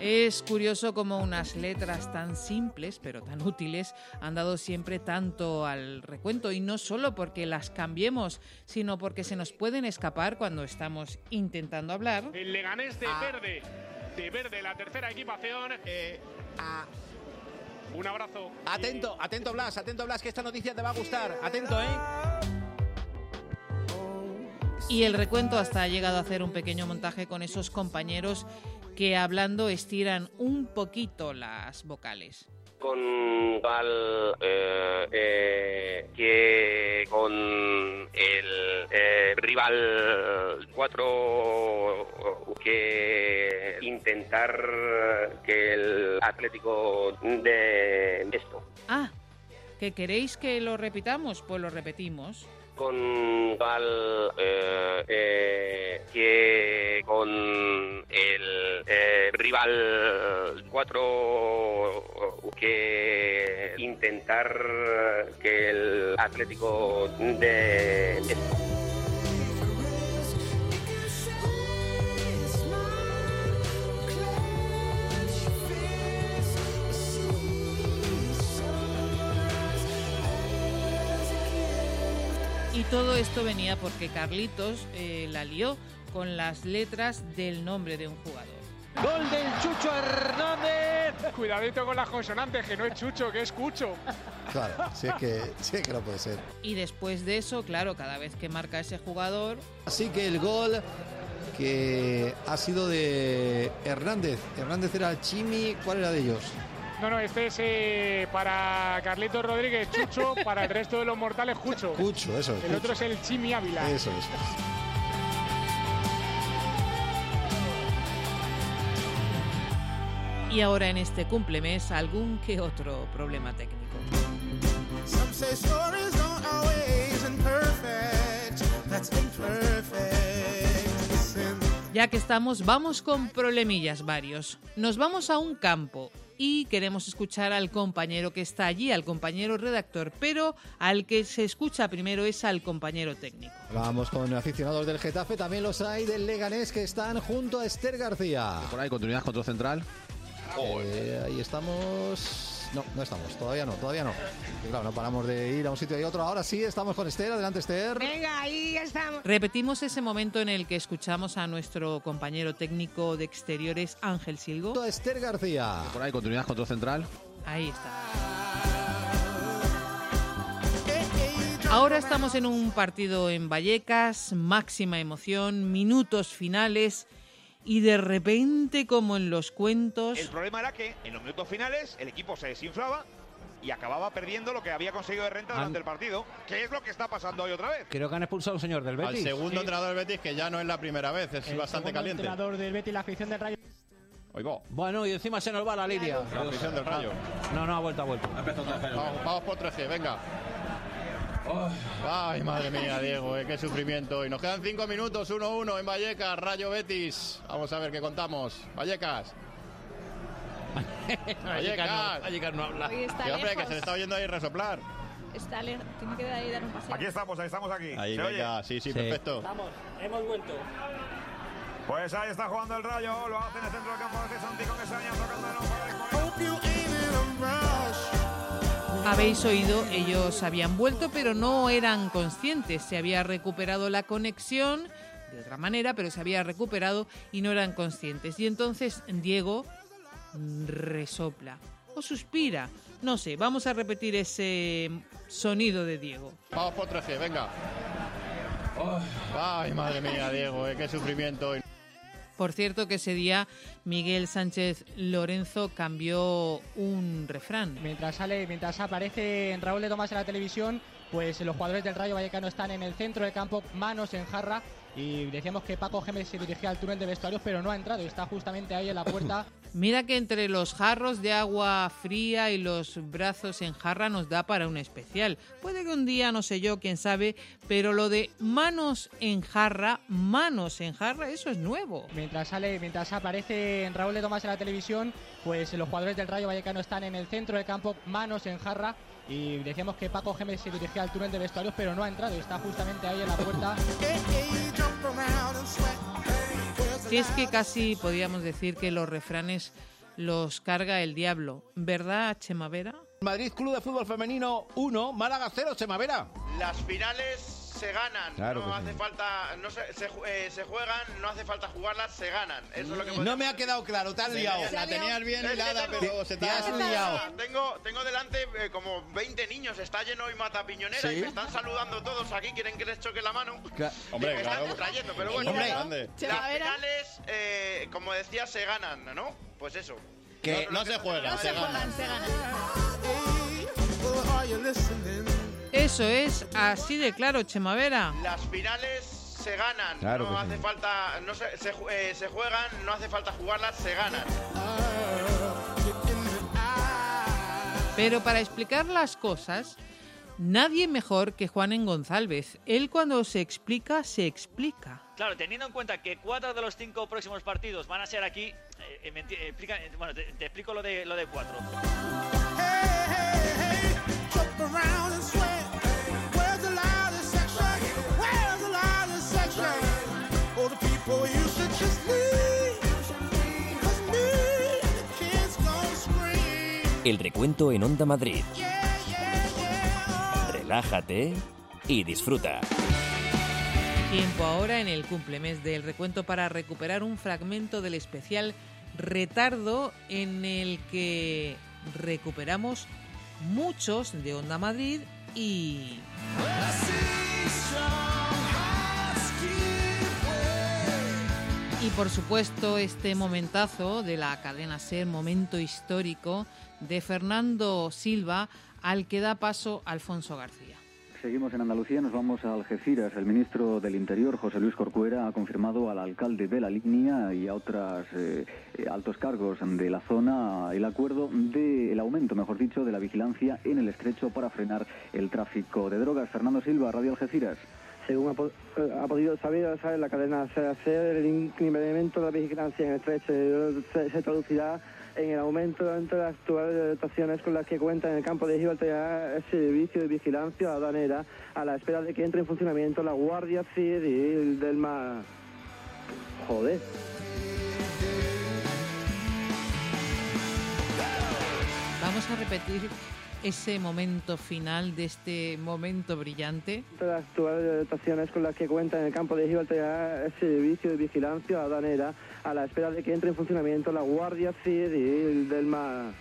Es curioso cómo unas letras tan simples, pero tan útiles, han dado siempre tanto al recuento. Y no solo porque las cambiemos, sino porque se nos pueden escapar cuando estamos intentando hablar. El Leganés de verde. De verde, la tercera equipación. Un abrazo. Atento, atento Blas, atento Blas, que esta noticia te va a gustar. Atento, ¿eh? Y el recuento hasta ha llegado a hacer un pequeño montaje con esos compañeros que hablando estiran un poquito las vocales. con al eh, eh, que con el eh, rival 4 que intentar que el Atlético de esto Ah, ¿que queréis que lo repitamos? Pues lo repetimos. Con al eh, eh, que con el eh, rival 4 que intentar que el Atlético de todo esto venía porque Carlitos eh, la lió con las letras del nombre de un jugador. Gol del Chucho Hernández. Cuidadito con las consonantes, que no es Chucho, que es Cucho. Claro, si es que, si es que no puede ser. Y después de eso, claro, cada vez que marca ese jugador, Así que el gol que ha sido de Hernández. Hernández era Chimi, ¿cuál era de ellos? No, no, este es eh, para Carlitos Rodríguez Chucho, para el resto de los mortales Cucho. Cucho, eso es. El otro es el Chimi Ávila. Eso es. y ahora en este cumplemes algún que otro problema técnico. Ya que estamos, vamos con problemillas varios. Nos vamos a un campo y queremos escuchar al compañero que está allí, al compañero redactor, pero al que se escucha primero es al compañero técnico. Vamos con aficionados del Getafe, también los hay del Leganés que están junto a Esther García. Por ahí, continuidad control central. Eh, ahí estamos. No, no estamos, todavía no, todavía no. Y claro, no paramos de ir a un sitio y otro. Ahora sí, estamos con Esther. Adelante, Esther. Venga, ahí estamos. Repetimos ese momento en el que escuchamos a nuestro compañero técnico de exteriores, Ángel Silgo. Esther García. Por ahí, continuidad control central. Ahí está. Ahora estamos en un partido en Vallecas, máxima emoción, minutos finales y de repente, como en los cuentos, El problema era que en los minutos finales el equipo se desinflaba y acababa perdiendo lo que había conseguido de renta durante el partido, que es lo que está pasando hoy otra vez. Creo que han expulsado a un señor del Betis. Al segundo entrenador del Betis, que ya no es la primera vez, es bastante caliente. entrenador del Betis, la afición del Rayo. Oigo. Bueno, y encima se nos va la línea. La afición del Rayo. No, no, ha vuelto, ha vuelto. Vamos, vamos por 3G, venga. Ay, madre mía, Diego, eh, qué sufrimiento. Y nos quedan 5 minutos, 1-1 en Vallecas, Rayo Betis. Vamos a ver qué contamos. Vallecas. Vallecas no- Vallecas no habla. Hoy está Sí, hombre, que se le está oyendo ahí resoplar. Está lejos, tiene que ahí dar un paseo. Aquí estamos, ahí estamos aquí. Ahí, ¿Se venga, oye? sí, sí, perfecto. Vamos, hemos vuelto. Pues ahí está jugando el Rayo, lo hace en el centro del campo de Santi con ese Habéis oído, ellos habían vuelto, pero no eran conscientes. Se había recuperado la conexión de otra manera, pero se había recuperado y no eran conscientes. Y entonces Diego resopla o suspira. No sé, vamos a repetir ese sonido de Diego. Vamos por 3G, venga. Ay, madre mía, Diego, eh, qué sufrimiento. Por cierto que ese día Miguel Sánchez Lorenzo cambió un refrán. Mientras sale, mientras aparece Raúl de Tomás en la televisión, pues los jugadores del Rayo Vallecano están en el centro del campo, manos en jarra. Y decíamos que Paco Gémez se dirigía al túnel de vestuarios, pero no ha entrado. Está justamente ahí en la puerta. Mira que entre los jarros de agua fría y los brazos en jarra nos da para un especial. Puede que un día, no sé yo, quién sabe, pero lo de manos en jarra, manos en jarra, eso es nuevo. Mientras sale, mientras aparece Raúl de Tomás en la televisión, pues los jugadores del Rayo Vallecano están en el centro del campo, manos en jarra. Y decíamos que Paco Gémez se dirigía al túnel de vestuarios, pero no ha entrado. Está justamente ahí en la puerta. Si es que casi podríamos decir que los refranes los carga el diablo, ¿verdad, Chemavera? Madrid Club de Fútbol Femenino 1, Málaga 0, Chemavera. Las finales se ganan, Claro no hace sí. falta, no se, se, eh, se juegan, no hace falta jugarlas, se ganan. Eso es lo que No me ha quedado claro, te has liado. La tenías bien hilada, tengo- pero se te Te ha has liado. Tengo, tengo delante eh, como 20 niños, está lleno y mata piñonera ¿Sí? y me están saludando todos aquí, quieren que les choque la mano. Hombre, me están claro. distrayendo, pero bueno. Hombre. Las Grande. finales, eh, como decía, se ganan, ¿no? Pues eso. Que no se juegan, se ganan. se ganan. Eso es así de claro, Chemavera. Las finales se ganan, Claro no hace sí. falta, no se, se, ju- eh, se juegan, no hace falta jugarlas, se ganan. Pero para explicar las cosas, nadie mejor que Juan en González. Él cuando se explica, se explica. Claro, teniendo en cuenta que cuatro de los cinco próximos partidos van a ser aquí, eh, eh, explica- eh, bueno, te, te explico lo de lo de cuatro. El recuento en Onda Madrid. Relájate y disfruta. Tiempo ahora en el cumplemes del recuento para recuperar un fragmento del especial Retardo en el que recuperamos muchos de Onda Madrid y... Y por supuesto este momentazo de la cadena Ser, momento histórico de Fernando Silva, al que da paso Alfonso García. Seguimos en Andalucía, nos vamos a Algeciras. El ministro del Interior, José Luis Corcuera, ha confirmado al alcalde de la línea y a otros altos cargos de la zona el acuerdo del aumento, mejor dicho, de la vigilancia en el estrecho para frenar el tráfico de drogas. Fernando Silva, Radio Algeciras. Según ha, po- ha podido saber, sabe la cadena hacer el incremento de la vigilancia en el estrecho se, se traducirá en el aumento de las actuales dotaciones con las que cuenta en el campo de Gibraltar el servicio de vigilancia aduanera a la espera de que entre en funcionamiento la Guardia Civil del Mar. Joder. Vamos a repetir ese momento final de este momento brillante. las actuales dotaciones con las que cuenta en el campo de Gibraltar el servicio de vigilancia aduanera a la espera de que entre en funcionamiento la Guardia Civil del Mar.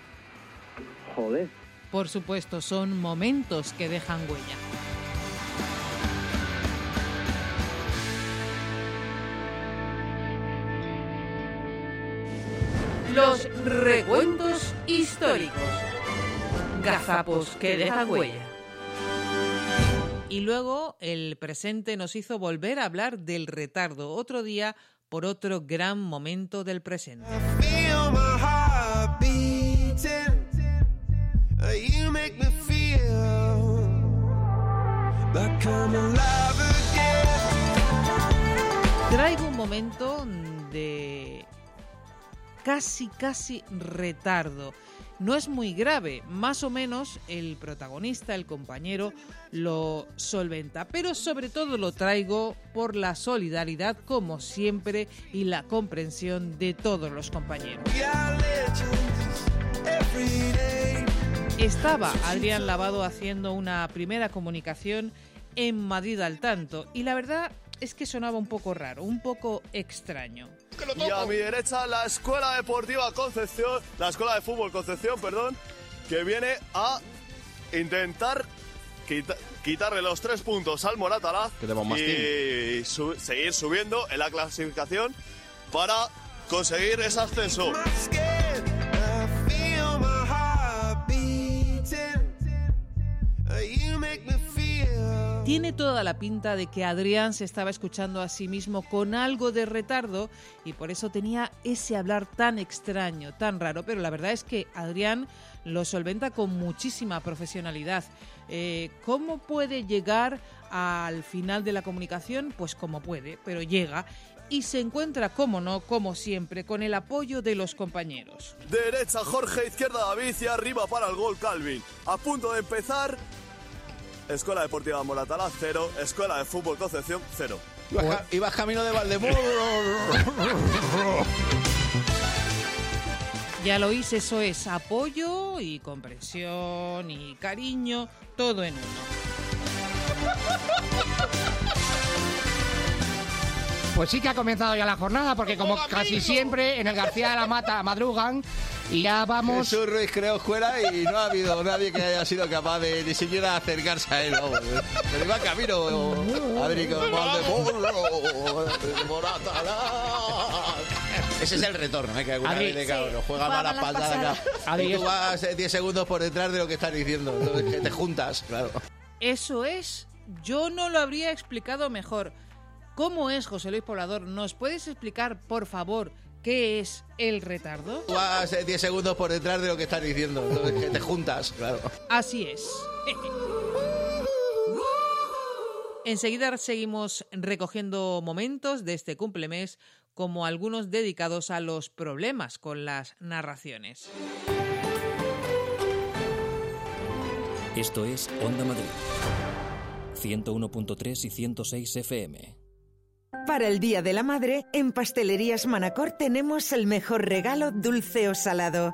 Joder. Por supuesto, son momentos que dejan huella. Los recuentos históricos. Gazapos que dejan huella. Y luego el presente nos hizo volver a hablar del retardo otro día por otro gran momento del presente. Traigo un momento de casi, casi retardo. No es muy grave, más o menos el protagonista, el compañero, lo solventa, pero sobre todo lo traigo por la solidaridad, como siempre, y la comprensión de todos los compañeros. Estaba Adrián Lavado haciendo una primera comunicación en Madrid al tanto y la verdad es que sonaba un poco raro, un poco extraño. Y a mi derecha la Escuela Deportiva Concepción, la Escuela de Fútbol Concepción, perdón, que viene a intentar quita- quitarle los tres puntos al Moratalaz y su- seguir subiendo en la clasificación para conseguir ese ascenso. Tiene toda la pinta de que Adrián se estaba escuchando a sí mismo con algo de retardo y por eso tenía ese hablar tan extraño, tan raro, pero la verdad es que Adrián lo solventa con muchísima profesionalidad. Eh, ¿Cómo puede llegar al final de la comunicación? Pues como puede, pero llega y se encuentra, como no, como siempre, con el apoyo de los compañeros. Derecha Jorge, izquierda David y arriba para el gol Calvin. A punto de empezar, Escuela Deportiva Moratalaz 0, Escuela de Fútbol Concepción 0. Ibas, ibas camino de Valdemoro. Ya lo oís, eso es apoyo y comprensión y cariño, todo en uno. Pues sí que ha comenzado ya la jornada, porque como casi siempre en el García de la Mata madrugan y ya vamos. Jesús Ruiz creó escuela y no ha habido nadie que haya sido capaz de ni siquiera acercarse a él. Pero iba camino, Adri. Ese es el retorno, ¿eh? que alguna Adri, vez de sí. cabrón, juega Juega mal la malas espalda pasadas. acá. Adri, Y tú vas eh, 10 segundos por detrás de lo que están diciendo. Entonces, que te juntas, claro. Eso es, yo no lo habría explicado mejor. ¿Cómo es, José Luis Poblador? ¿Nos puedes explicar, por favor, qué es el retardo? Tú vas eh, 10 segundos por detrás de lo que están diciendo. Te juntas, claro. Así es. Enseguida seguimos recogiendo momentos de este cumplemes, como algunos dedicados a los problemas con las narraciones. Esto es Onda Madrid. 101.3 y 106 FM. Para el Día de la Madre, en Pastelerías Manacor tenemos el mejor regalo dulce o salado.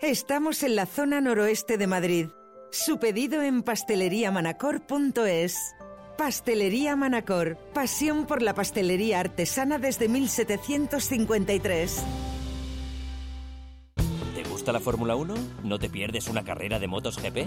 Estamos en la zona noroeste de Madrid. Su pedido en pasteleriamanacor.es. Pastelería Manacor. Pasión por la pastelería artesana desde 1753. ¿Te gusta la Fórmula 1? ¿No te pierdes una carrera de motos GP?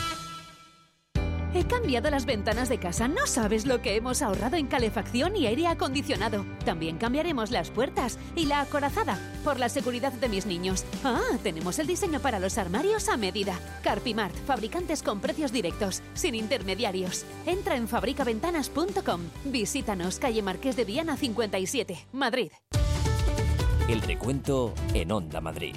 He cambiado las ventanas de casa. No sabes lo que hemos ahorrado en calefacción y aire acondicionado. También cambiaremos las puertas y la acorazada por la seguridad de mis niños. Ah, tenemos el diseño para los armarios a medida. Carpimart, fabricantes con precios directos, sin intermediarios. Entra en fabricaventanas.com. Visítanos, calle Marqués de Viana 57, Madrid. El recuento en Onda Madrid.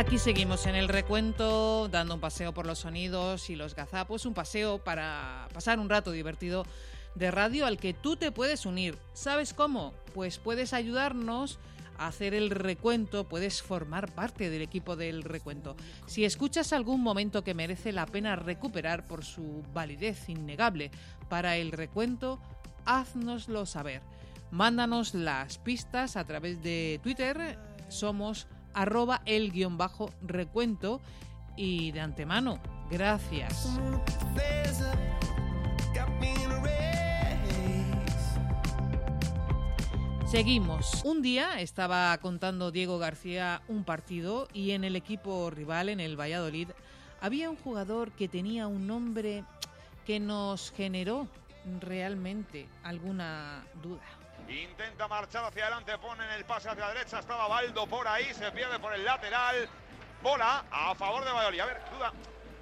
Aquí seguimos en el recuento, dando un paseo por los sonidos y los gazapos, un paseo para pasar un rato divertido de radio al que tú te puedes unir. ¿Sabes cómo? Pues puedes ayudarnos a hacer el recuento, puedes formar parte del equipo del recuento. Si escuchas algún momento que merece la pena recuperar por su validez innegable para el recuento, háznoslo saber. Mándanos las pistas a través de Twitter, somos arroba el guion bajo recuento y de antemano, gracias. Seguimos. Un día estaba contando Diego García un partido y en el equipo rival, en el Valladolid, había un jugador que tenía un nombre que nos generó realmente alguna duda. Intenta marchar hacia adelante, pone en el pase hacia la derecha, estaba Baldo por ahí, se pierde por el lateral. Bola a favor de Valladolid. A ver, duda.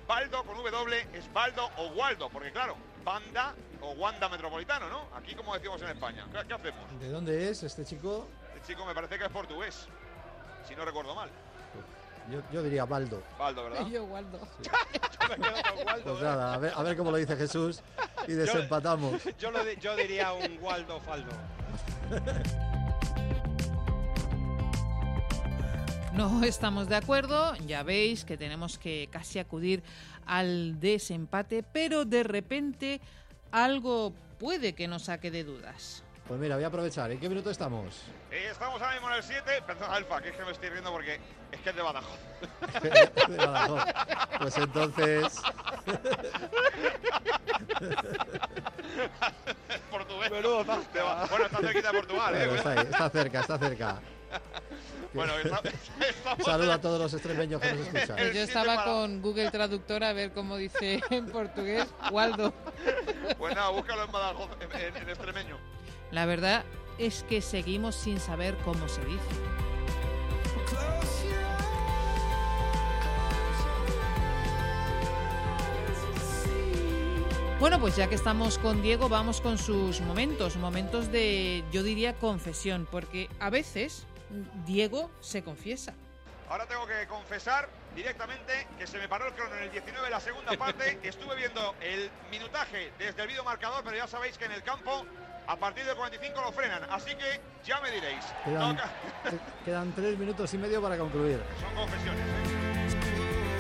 Baldo con W es Baldo o Waldo, porque claro, Banda o Wanda Metropolitano, ¿no? Aquí como decimos en España. ¿Qué, qué hacemos? ¿De dónde es este chico? Este chico me parece que es portugués, si no recuerdo mal. Yo, yo diría Baldo. Baldo, ¿verdad? Y yo, Waldo. Yo me quedo con Waldo, Pues ¿eh? nada, a ver, a ver cómo lo dice Jesús y desempatamos. Yo, lo yo diría un Waldo Faldo. No estamos de acuerdo, ya veis que tenemos que casi acudir al desempate, pero de repente algo puede que nos saque de dudas. Pues mira, voy a aprovechar. ¿En qué minuto estamos? Eh, estamos ahora mismo en el 7. Perdón, Alfa, que es que me estoy riendo porque es que es de Badajoz. De Badajoz. Pues entonces. Portugués. De Ba- Bueno, está cerquita de Portugal, ¿eh? Bueno, está, ahí, está cerca, está cerca. Bueno, está- Saludo a todos los extremeños que nos escuchan. Pues yo estaba con Google Traductor a ver cómo dice en portugués Waldo. Pues nada, búscalo en Badajoz, en, en- en extremeño. La verdad es que seguimos sin saber cómo se dice. Bueno, pues ya que estamos con Diego, vamos con sus momentos, momentos de, yo diría, confesión, porque a veces Diego se confiesa. Ahora tengo que confesar directamente que se me paró el crono en el 19 la segunda parte. Estuve viendo el minutaje desde el videomarcador, pero ya sabéis que en el campo a partir del 45 lo frenan. Así que ya me diréis. Quedan, Toca- quedan tres minutos y medio para concluir. Son confesiones. ¿eh?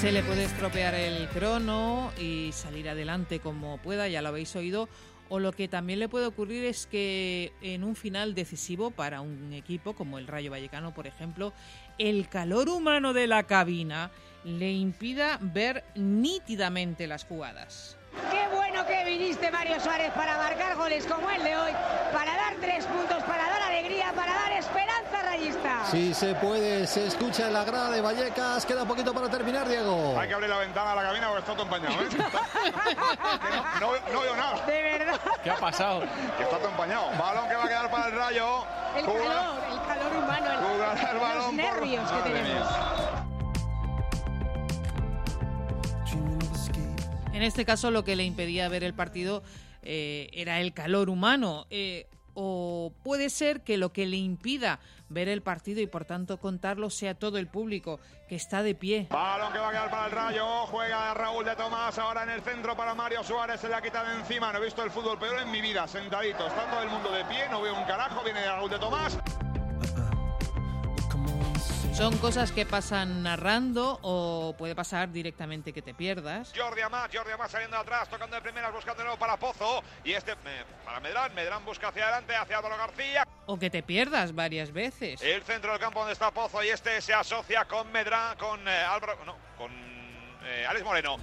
Se le puede estropear el crono y salir adelante como pueda, ya lo habéis oído. O lo que también le puede ocurrir es que en un final decisivo para un equipo como el Rayo Vallecano, por ejemplo, el calor humano de la cabina le impida ver nítidamente las jugadas. Qué bueno que viniste, Mario Suárez, para marcar goles como el de hoy, para dar tres puntos, para dar alegría, para dar esperanza rayista. Si se puede, se escucha en la grada de Vallecas. Queda poquito para terminar, Diego. Hay que abrir la ventana a la cabina porque está todo empañado. ¿eh? No, no- no veo nada. De verdad. ¿Qué ha pasado? Que está todo empañado. Balón que va a quedar para el rayo. El Jugar- calor, el calor humano, el- Jugará el balón los por- nervios que tenemos. En este caso lo que le impedía ver el partido eh, era el calor humano. eh, o puede ser que lo que le impida ver el partido y por tanto contarlo sea todo el público que está de pie. Balón que va a quedar para el rayo. Juega Raúl de Tomás ahora en el centro para Mario Suárez. Se le ha quitado de encima. No he visto el fútbol peor en mi vida. Sentadito. Está todo el mundo de pie. No veo un carajo. Viene Raúl de Tomás. Son cosas que pasan narrando o puede pasar directamente que te pierdas. Jordi Amat, Jordi Amat saliendo atrás, tocando de primeras, buscando de nuevo para Pozo. Y este eh, para Medrán, Medrán busca hacia adelante, hacia Álvaro García. O que te pierdas varias veces. El centro del campo donde está Pozo y este se asocia con Medrán, con eh, Álvaro, no, con eh, Alex Moreno.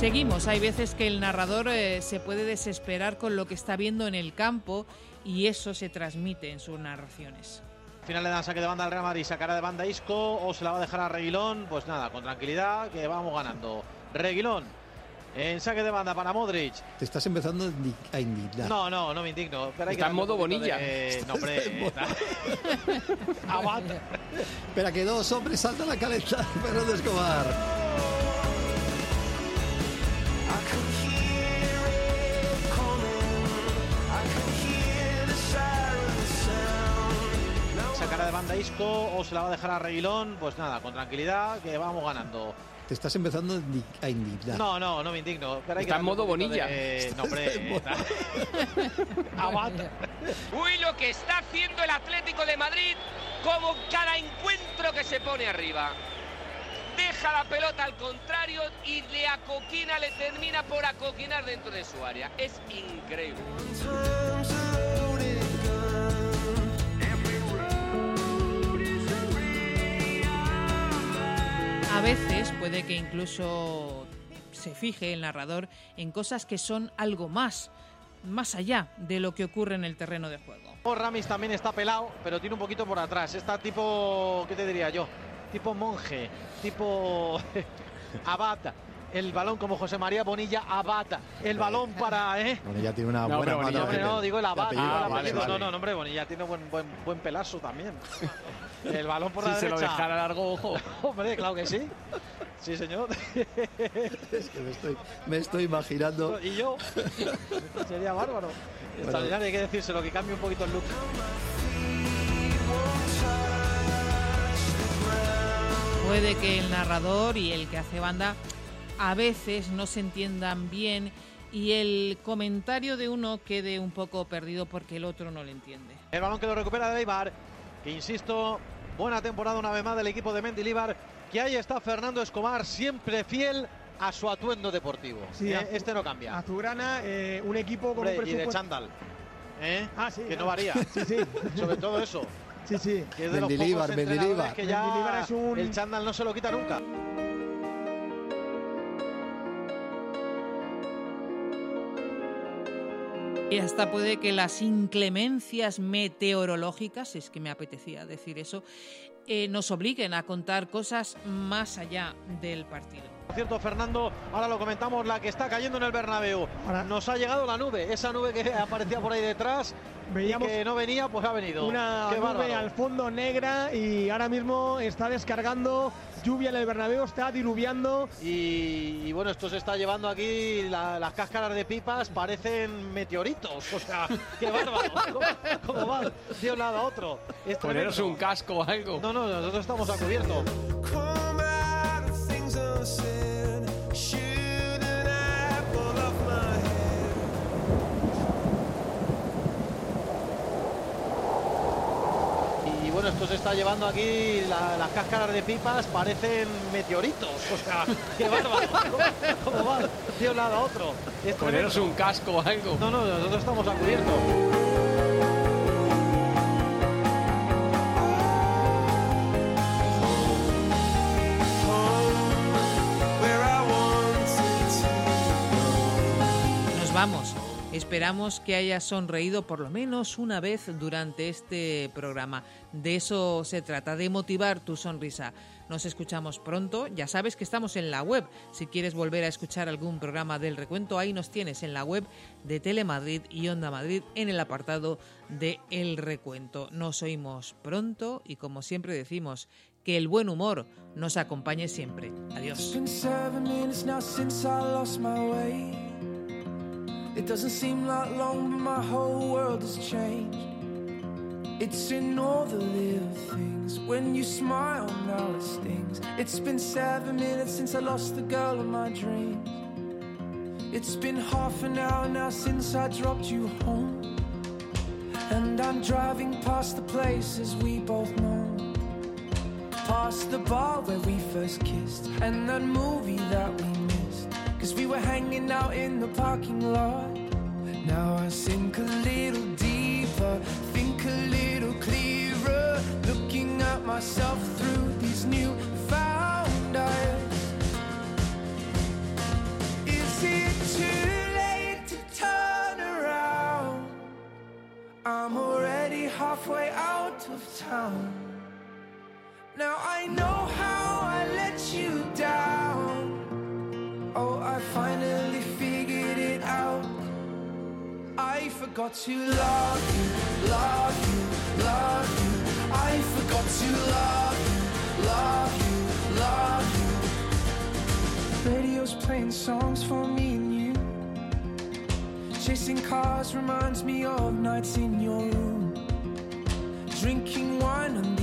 Seguimos, hay veces que el narrador eh, se puede desesperar con lo que está viendo en el campo y eso se transmite en sus narraciones. Al final le dan saque de banda al Real Madrid, sacará de banda Isco o se la va a dejar a Reguilón. Pues nada, con tranquilidad que vamos ganando. Reguilón en saque de banda para Modric. Te estás empezando a indi- a indignar. No, no, no me indigno. Pero hay que Está en modo Bonilla. de- No, hombre. Aguanta. Espera, que dos hombres saltan la caleta. Fernando Escobar. Sacará de banda Isco o se la va a dejar a Reguilón. Pues nada, con tranquilidad que vamos ganando. Te estás empezando a indi- a indignar. No, no, no me indigno. Pero hay que Está en modo Bonilla. de- No, hombre. Aguanta. Uy, lo que está haciendo el Atlético de Madrid como cada encuentro que se pone arriba. Deja la pelota al contrario y le acoquina, le termina por acoquinar dentro de su área. Es increíble. A veces puede que incluso se fije el narrador en cosas que son algo más, más allá de lo que ocurre en el terreno de juego. Ramis también está pelado, pero tiene un poquito por atrás. Está tipo, ¿qué te diría yo? Tipo monje, tipo abad. el balón como José María Bonilla abata el balón para, ¿eh? Bonilla tiene una No, buena Bonilla, hombre, no, digo el el Ah, vale, vale. No, no, hombre, Bonilla tiene buen, buen, buen pelazo también. El balón por la Si se lo derecha. dejara largo, ojo. Hombre, claro que sí. Sí, señor. Es que me estoy, me estoy imaginando. Y yo. Sería bárbaro. Extraordinario, hay que decírselo, que cambie un poquito el look. Puede que el narrador y el que hace banda a veces no se entiendan bien y el comentario de uno quede un poco perdido porque el otro no le entiende. El balón que lo recupera de Eibar, que insisto, buena temporada una vez más del equipo de Mendilibar, que ahí está Fernando Escobar, siempre fiel a su atuendo deportivo. Sí, ¿eh? Este no cambia. Azulgrana, eh, un equipo con Hombre, un y de presupuesto. chándal. ¿eh? Ah, sí, que no varía. Sí, sí. Sobre todo eso. Sí, sí. Que es de los Mendilibar, Mendilibar. que ya Mendilibar es un- el chándal no se lo quita nunca. Y hasta puede que las inclemencias meteorológicas, es que me apetecía decir eso, eh, nos obliguen a contar cosas más allá del partido. Por cierto, Fernando, ahora lo comentamos, la que está cayendo en el Bernabéu. Nos ha llegado la nube, esa nube que aparecía por ahí detrás Veíamos y que no venía, pues ha venido. Una Qué nube bárbaro. al fondo negra y ahora mismo está descargando lluvia en el Bernabéu, está diluviando. Y, y bueno, esto se está llevando aquí, la- las cáscaras de pipas parecen meteoritos. O sea, qué bárbaro. ¿Cómo, cómo va de un lado a otro? Es Poneros un casco o algo. No, no, nosotros estamos a cubierto. Esto se está llevando aquí, la- las cáscaras de pipas parecen meteoritos. O sea, qué bárbaro. ¿Cómo, cómo va de un lado a otro? Es Poneros un casco o algo. No, no, nosotros estamos a cubierto. Nos vamos. Esperamos que hayas sonreído por lo menos una vez durante este programa. De eso se trata, de motivar tu sonrisa. Nos escuchamos pronto. Ya sabes que estamos en la web. Si quieres volver a escuchar algún programa del recuento, ahí nos tienes en la web de Telemadrid y Onda Madrid en el apartado de El Recuento. Nos oímos pronto y como siempre decimos, que el buen humor nos acompañe siempre. Adiós. It doesn't seem like long, but my whole world has changed. It's in all the little things. When you smile, now it stings. It's been seven minutes since I lost the girl of my dreams. It's been half an hour now since I dropped you home. And I'm driving past the places we both know. Past the bar where we first kissed and that movie that we. We were hanging out in the parking lot. Now I sink a little deeper, think a little clearer. Looking at myself through these new found eyes. Is it too late to turn around? I'm already halfway out of town. Now I know how I let you down. Oh, I finally figured it out. I forgot to love you, love you, love you. I forgot to love you, love you, love you. Radio's playing songs for me and you. Chasing cars reminds me of nights in your room. Drinking wine on